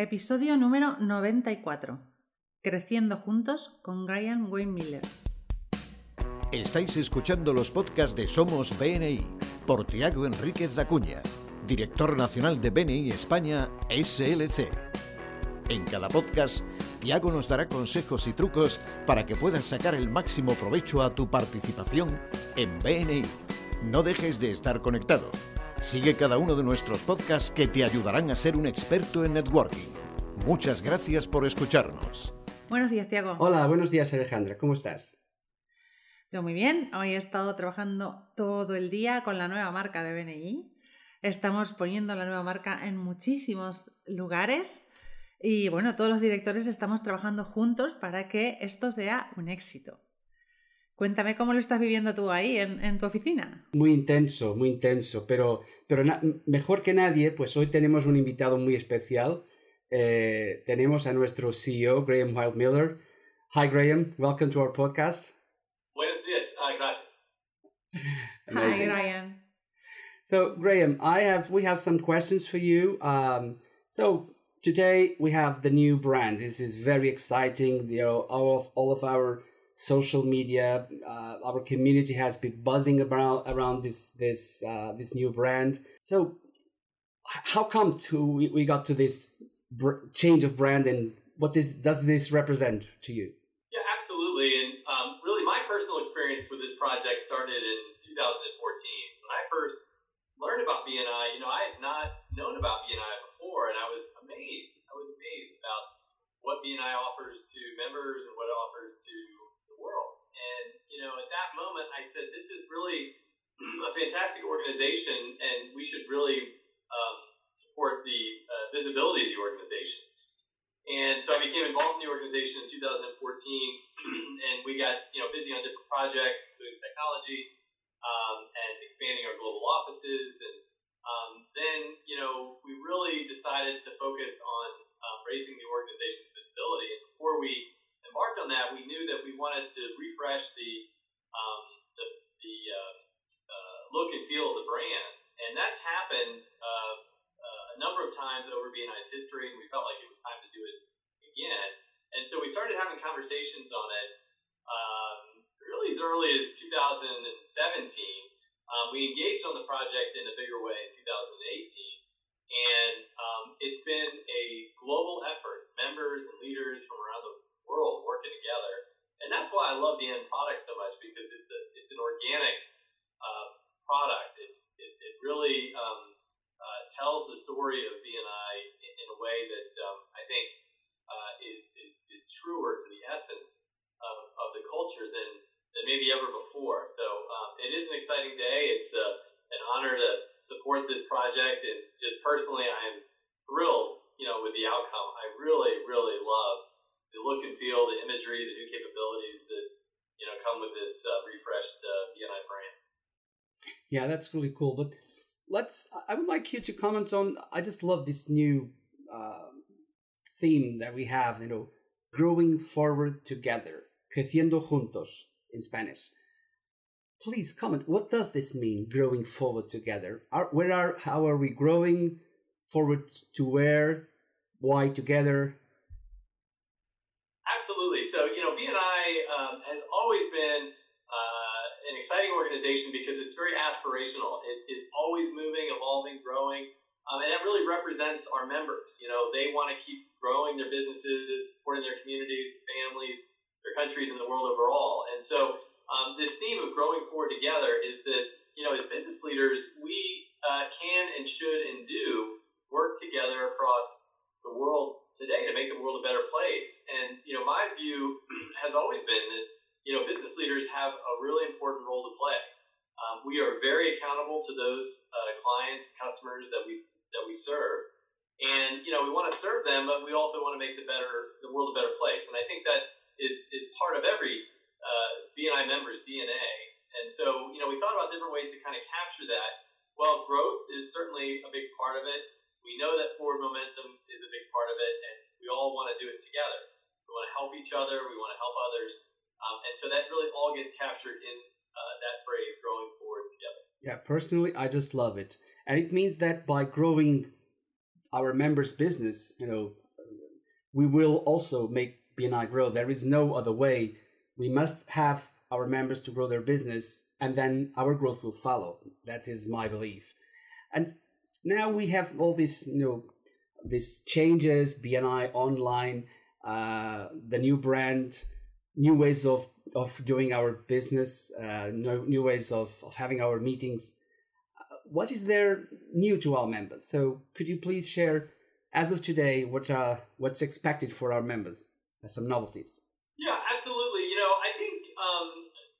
Episodio número 94. Creciendo juntos con Brian Wayne Miller. Estáis escuchando los podcasts de Somos BNI por Tiago Enríquez Dacuña, director nacional de BNI España SLC. En cada podcast, Tiago nos dará consejos y trucos para que puedas sacar el máximo provecho a tu participación en BNI. No dejes de estar conectado. Sigue cada uno de nuestros podcasts que te ayudarán a ser un experto en networking. Muchas gracias por escucharnos. Buenos días, Tiago. Hola, buenos días, Alejandra. ¿Cómo estás? Yo muy bien. Hoy he estado trabajando todo el día con la nueva marca de BNI. Estamos poniendo la nueva marca en muchísimos lugares y bueno, todos los directores estamos trabajando juntos para que esto sea un éxito. Cuéntame cómo lo estás viviendo tú ahí en, tu oficina. Muy intenso, muy intenso, pero, pero mejor que nadie, pues hoy tenemos un invitado muy especial. Eh, tenemos a nuestro CEO, Graham Wild Miller. Hi, Graham. Welcome to our podcast. Buenos días. Uh, gracias. Hi, Graham. So, Graham, I have we have some questions for you. Um, so, today we have the new brand. This is very exciting. You know, all of all of our social media, uh, our community has been buzzing around around this this uh, this new brand. So, how come to we, we got to this change of brand, and what is, does this represent to you? Yeah, absolutely. And um, really, my personal experience with this project started in 2014 when I first learned about BNI. You know, I had not known about BNI before, and I was amazed. I was amazed about what BNI offers to members and what it offers to world. And you know, at that moment, I said, "This is really a fantastic organization, and we should really um, support the uh, visibility of the organization." And so I became involved in the organization in 2014, and we got you know busy on different projects, including technology um, and expanding our global offices and um, then, you know, we really decided to focus on um, raising the organization's visibility. And before we embarked on that, we knew that we wanted to refresh the um, the, the uh, uh, look and feel of the brand, and that's happened uh, uh a number of times over BNI's history. And we felt like it was time to do it again. And so we started having conversations on it um, really as early as 2017 um, we engaged on the project in a bigger way in 2018, and um, it's been a global effort. Members and leaders from around the world working together, and that's why I love the end product so much because it's a it's an organic uh, product. It's it, it really um, uh, tells the story of BNI in, in a way that um, I think uh, is, is is truer to the essence of, of the culture than than maybe ever before. So um, it is an exciting day. It's uh, an honor to support this project, and just personally, I am thrilled, you know, with the outcome. I really, really love the look and feel, the imagery, the new capabilities that you know come with this uh, refreshed uh, BNI brand. Yeah, that's really cool. But let's. I would like you to comment on. I just love this new uh, theme that we have. You know, growing forward together, creciendo juntos in Spanish. Please comment. What does this mean? Growing forward together. Are, where are? How are we growing forward to where? Why together? Absolutely. So you know, BNI um, has always been uh, an exciting organization because it's very aspirational. It is always moving, evolving, growing. Um, and that really represents our members. You know, they want to keep growing their businesses, supporting their communities, their families, their countries and the world overall. And so um, this theme of growing forward together is that, you know, as business leaders, we uh, can and should and do work together across the world today to make the world a better place. And, you know, my view has always been that, you know, business leaders have a really important role to play. Um, we are very accountable to those uh, clients, customers that we that we serve, and you know we want to serve them, but we also want to make the better the world a better place. And I think that is is part of every uh, BNI member's DNA. And so, you know, we thought about different ways to kind of capture that. Well, growth is certainly a big part of it. We know that forward momentum is a big part of it, and we all want to do it together. We want to help each other. We want to help others, um, and so that really all gets captured in uh, that phrase, "growing forward together." Yeah, personally, I just love it, and it means that by growing our members' business, you know, we will also make BNI grow. There is no other way. We must have our members to grow their business, and then our growth will follow. That is my belief. And now we have all these, you know, these changes, BNI online, uh, the new brand, new ways of of doing our business, uh, new, new ways of, of having our meetings. Uh, what is there new to our members? So could you please share, as of today, what are what's expected for our members as some novelties? Yeah, absolutely. You know, I think um,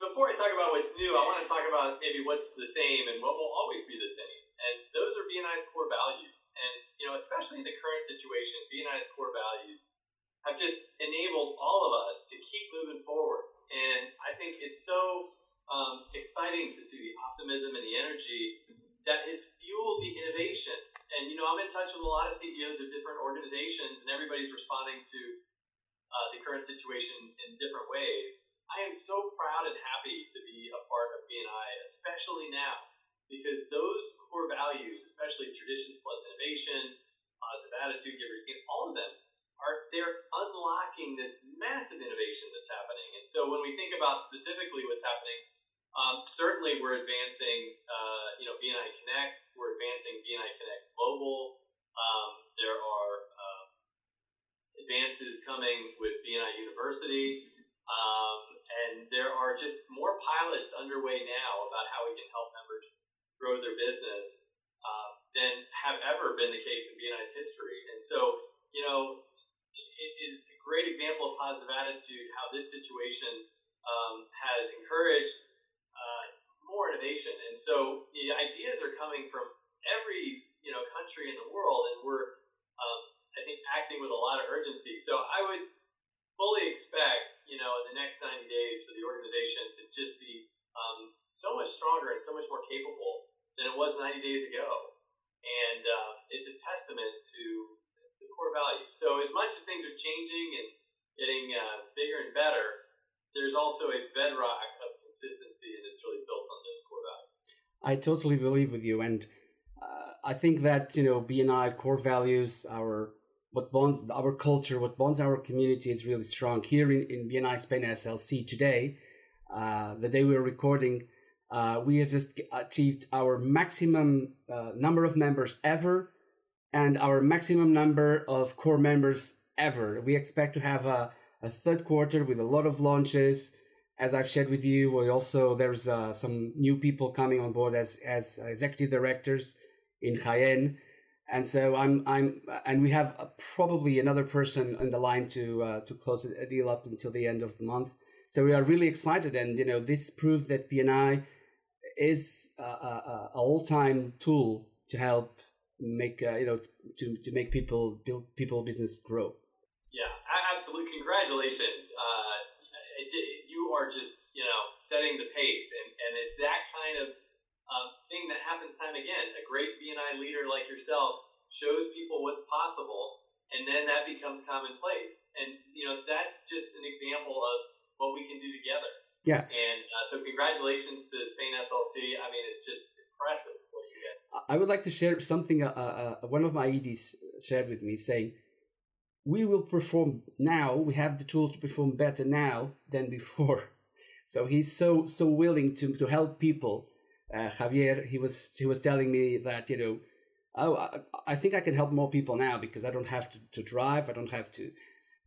before I talk about what's new, I want to talk about maybe what's the same and what will always be the same. And those are BNI's core values. Especially in the current situation, BNI's core values have just enabled all of us to keep moving forward. And I think it's so um, exciting to see the optimism and the energy that has fueled the innovation. And, you know, I'm in touch with a lot of CEOs of different organizations, and everybody's responding to uh, the current situation in different ways. I am so proud and happy to be a part of BNI, especially now, because those core values, especially traditions plus innovation, positive attitude, givers all of them are they're unlocking this massive innovation that's happening. And so when we think about specifically what's happening, um, certainly we're advancing, uh, you know, BNI Connect. We're advancing BNI Connect Global. Um, there are um, advances coming with BNI University. Um, and there are just more pilots underway now about how we can help members grow their business uh, than have ever been the case in BNI's history. And so, you know, it is a great example of positive attitude how this situation um, has encouraged uh, more innovation. And so the ideas are coming from every you know country in the world, and we're um, I think acting with a lot of urgency. So I would fully expect you know in the next 90 days for the organization to just be um, so much stronger and so much more capable than it was 90 days ago. And uh, it's a testament to the core values. So as much as things are changing and getting uh, bigger and better, there's also a bedrock of consistency, and it's really built on those core values. I totally believe with you, and uh, I think that you know BNI core values, our what bonds our culture, what bonds our community is really strong. Here in, in BNI Spain SLC today, uh, the day we are recording, uh, we just achieved our maximum uh, number of members ever and our maximum number of core members ever. We expect to have a, a third quarter with a lot of launches. As I've shared with you, we also there's uh, some new people coming on board as as executive directors in Jaén, and so I'm I'm and we have uh, probably another person in the line to uh, to close a deal up until the end of the month. So we are really excited, and you know this proves that BNI is a, a, a all-time tool to help make uh, you know to to make people build people business grow. Yeah absolutely congratulations. Uh, it, you are just you know setting the pace and and it's that kind of um, thing that happens time again. A great bni leader like yourself shows people what's possible and then that becomes commonplace. And you know that's just an example of what we can do together yeah and uh, so congratulations to spain slc i mean it's just impressive what you guys. I would like to share something uh, uh, one of my EDs shared with me saying, we will perform now, we have the tools to perform better now than before. So he's so, so willing to, to help people. Uh, Javier, he was, he was telling me that, you know, oh, I, I think I can help more people now because I don't have to, to drive, I don't have to.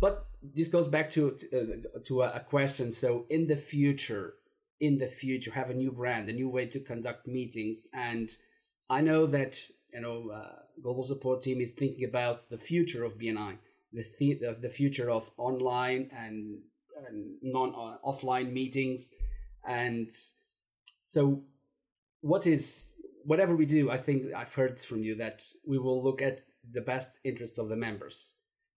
But this goes back to, uh, to a question. So in the future, in the future, have a new brand, a new way to conduct meetings and, I know that you know uh, global support team is thinking about the future of BNI, the the, the future of online and, and non uh, offline meetings, and so what is whatever we do. I think I've heard from you that we will look at the best interest of the members.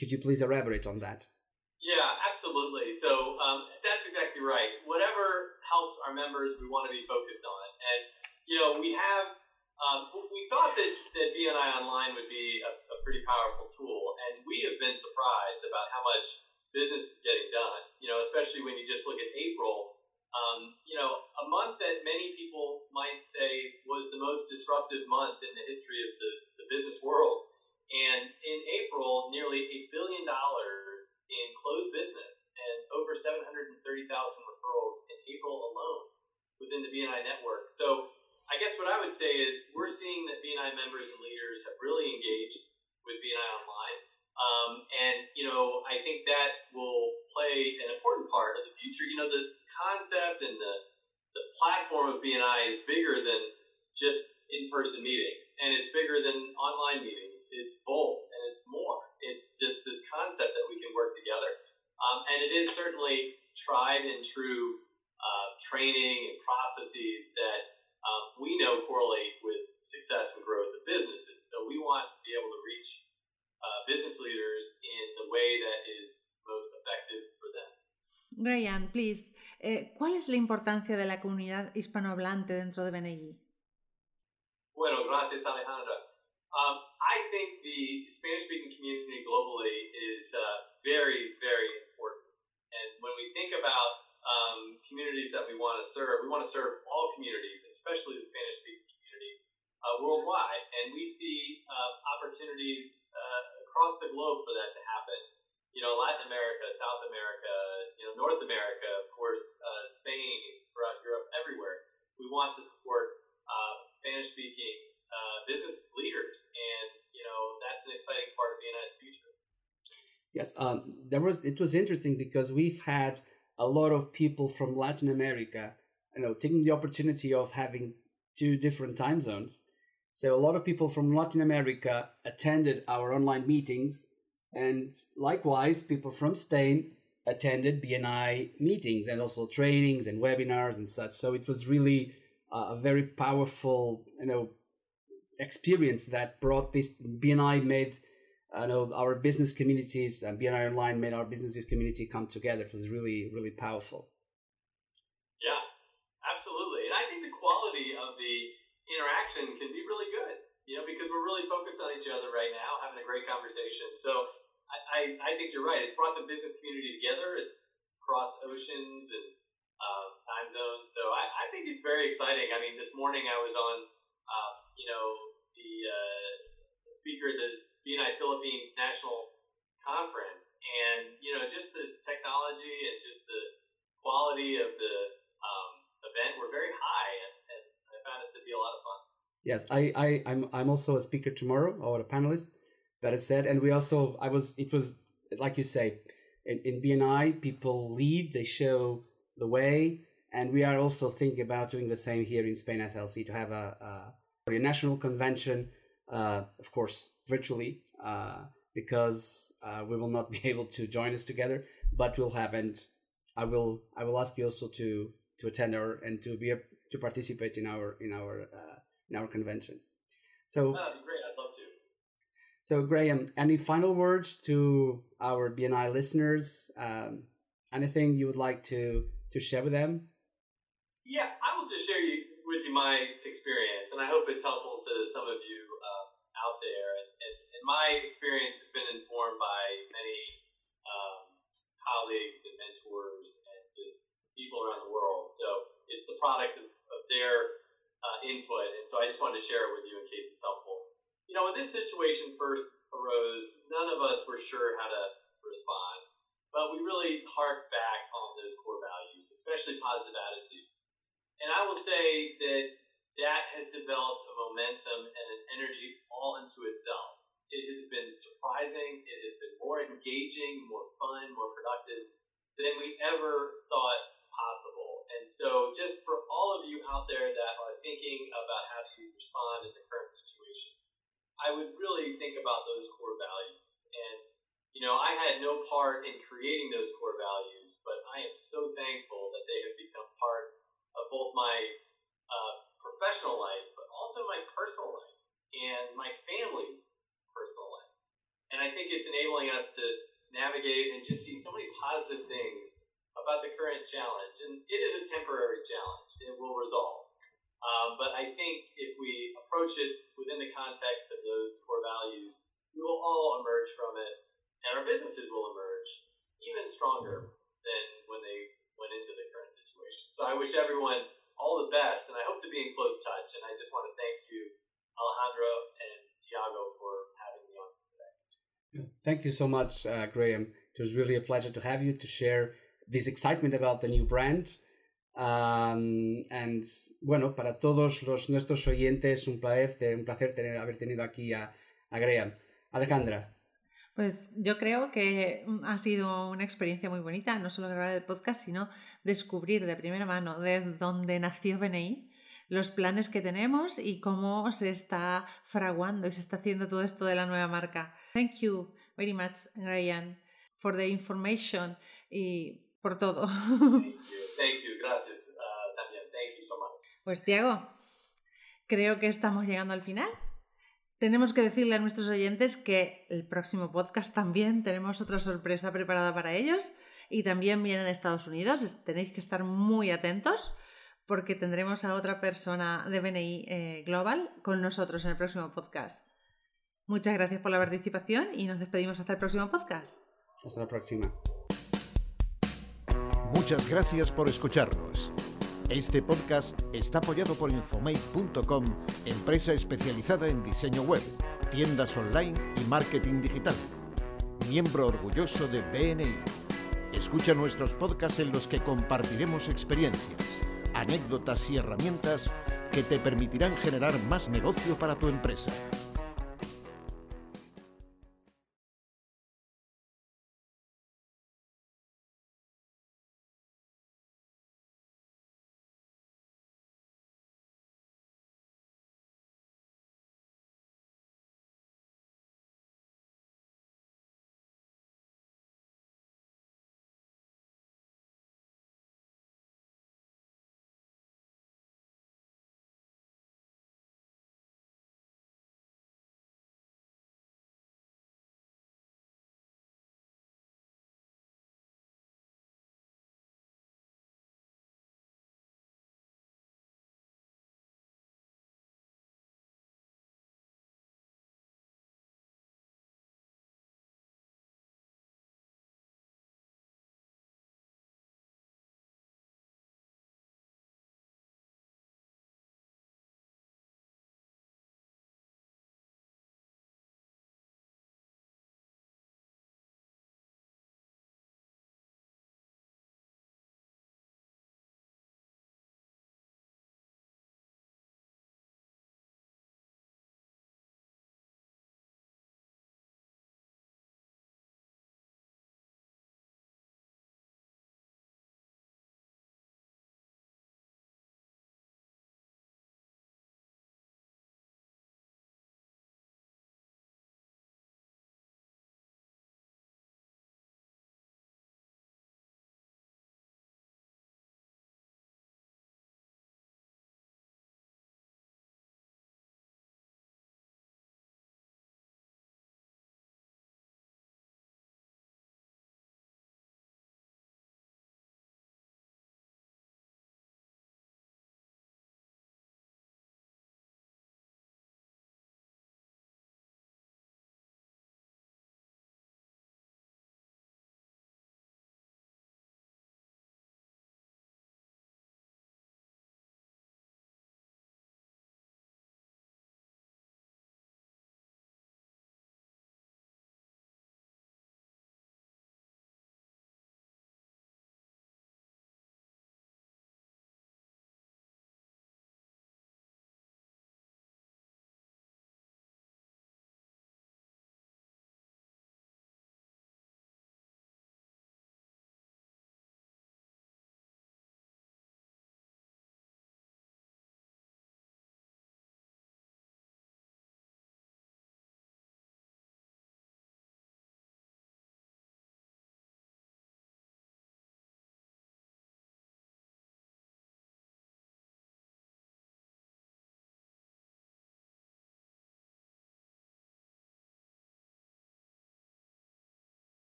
Could you please elaborate on that? Yeah, absolutely. So um, that's exactly right. Whatever helps our members, we want to be focused on. And, you know, we have um, we thought that, that BNI Online would be a, a, pretty powerful tool, and we have been surprised about how much business is getting done. You know, especially when you just look at April. Um, you know, a month that many people might say was the most disruptive month in the history of the, the business world. And in April, nearly a billion dollars in closed business and over 730,000 referrals in April alone within the BNI network. So I guess what I would say is we're seeing that BNI members and leaders have really engaged with BNI Online. Um, and, you know, I think that will play an important part of the future. You know, the concept and the, the platform of BNI is bigger than just in-person meetings and it's bigger than online meetings it's both and it's more it's just this concept that we can work together um, and it is certainly tried and true uh, training and processes that um, we know correlate with success and growth of businesses so we want to be able to reach uh, business leaders in the way that is most effective for them Ryan, please, eh, ¿cuál es la importancia de la comunidad hispanohablante dentro de BNI? Bueno, gracias, Alejandra. Um, I think the Spanish speaking community globally is uh, very, very important. And when we think about um, communities that we want to serve, we want to serve all communities, especially the Spanish speaking community uh, worldwide. And we see uh, opportunities across the globe for that to happen. You know, Latin America, South America, you know, North America, of course, uh, Spain, throughout Europe, everywhere. We want to support uh, Spanish speaking uh, business leaders, and you know that's an exciting part of BNI's future. Yes, um, there was. It was interesting because we've had a lot of people from Latin America, you know, taking the opportunity of having two different time zones. So a lot of people from Latin America attended our online meetings, and likewise, people from Spain attended BNI meetings and also trainings and webinars and such. So it was really a very powerful, you know, experience that brought this BNI made, I know our business communities and BNI Online made our businesses community come together. It was really, really powerful. Yeah, absolutely. And I think the quality of the interaction can be really good, you know, because we're really focused on each other right now, having a great conversation. So I, I, I think you're right. It's brought the business community together. It's crossed oceans and um, time zones. So I, I think it's very exciting. I mean, this morning I was on, um, you know, the, uh, speaker the BNI Philippines National Conference, and you know, just the technology and just the quality of the um, event were very high, and, and I found it to be a lot of fun. Yes, I, I, I'm, I'm also a speaker tomorrow or a panelist. That is said, and we also, I was, it was like you say, in, in BNI, people lead, they show the way. And we are also thinking about doing the same here in Spain SLC to have a, a, a national convention, of course, virtually, uh, because uh, we will not be able to join us together, but we'll have, and I will, I will ask you also to to attend our and to be a, to participate in our in our uh, in our convention. So oh, great. I'd love to. So Graham, any final words to our BNI listeners? Um, anything you would like to to share with them? Yeah, I will just share you, with you my experience, and I hope it's helpful to some of you um, out there. And, and, and, my experience has been informed by many um, colleagues and mentors and just people around the world. So it's the product of, of their uh, input, and so I just wanted to share it with you in case it's helpful. You know, when this situation first arose, none of us were sure how to respond. But we really hark back on those core values, especially positive attitude. And I will say that that has developed a momentum and an energy all into itself. It has been surprising, it has been more engaging, more fun, more productive than we ever thought possible. And so, just for all of you out there that are thinking about how to respond in the current situation, I would really think about those core values and you know, I had no part in creating those core values, but I am so thankful that they have become part of both my uh, professional life, but also my personal life and my family's personal life. And I think it's enabling us to navigate and just see so many positive things about the current challenge. And it is a temporary challenge, it will resolve. Um, but I think if we approach it within the context of those core values, we will all emerge from it and our businesses will emerge even stronger than when they went into the current situation. So I wish everyone all the best, and I hope to be in close touch. And I just want to thank you, Alejandro and Tiago, for Thank you so much, uh, Graham. It was really a pleasure to have you to share this excitement about the new brand. Um, and bueno, para todos los nuestros oyentes, un placer, un placer tener, haber tenido aquí a, a Graham. Alejandra. Pues yo creo que ha sido una experiencia muy bonita, no solo grabar el podcast, sino descubrir de primera mano de dónde nació BNI, los planes que tenemos y cómo se está fraguando y se está haciendo todo esto de la nueva marca. Thank you very much, Ryan, for the information y por todo. Thank you, gracias uh, también. Thank you so much. Pues Tiago, creo que estamos llegando al final. Tenemos que decirle a nuestros oyentes que el próximo podcast también tenemos otra sorpresa preparada para ellos y también viene de Estados Unidos. Tenéis que estar muy atentos porque tendremos a otra persona de BNI eh, Global con nosotros en el próximo podcast. Muchas gracias por la participación y nos despedimos hasta el próximo podcast. Hasta la próxima. Muchas gracias por escucharnos. Este podcast está apoyado por Infomate.com, empresa especializada en diseño web, tiendas online y marketing digital. Miembro orgulloso de BNI. Escucha nuestros podcasts en los que compartiremos experiencias, anécdotas y herramientas que te permitirán generar más negocio para tu empresa.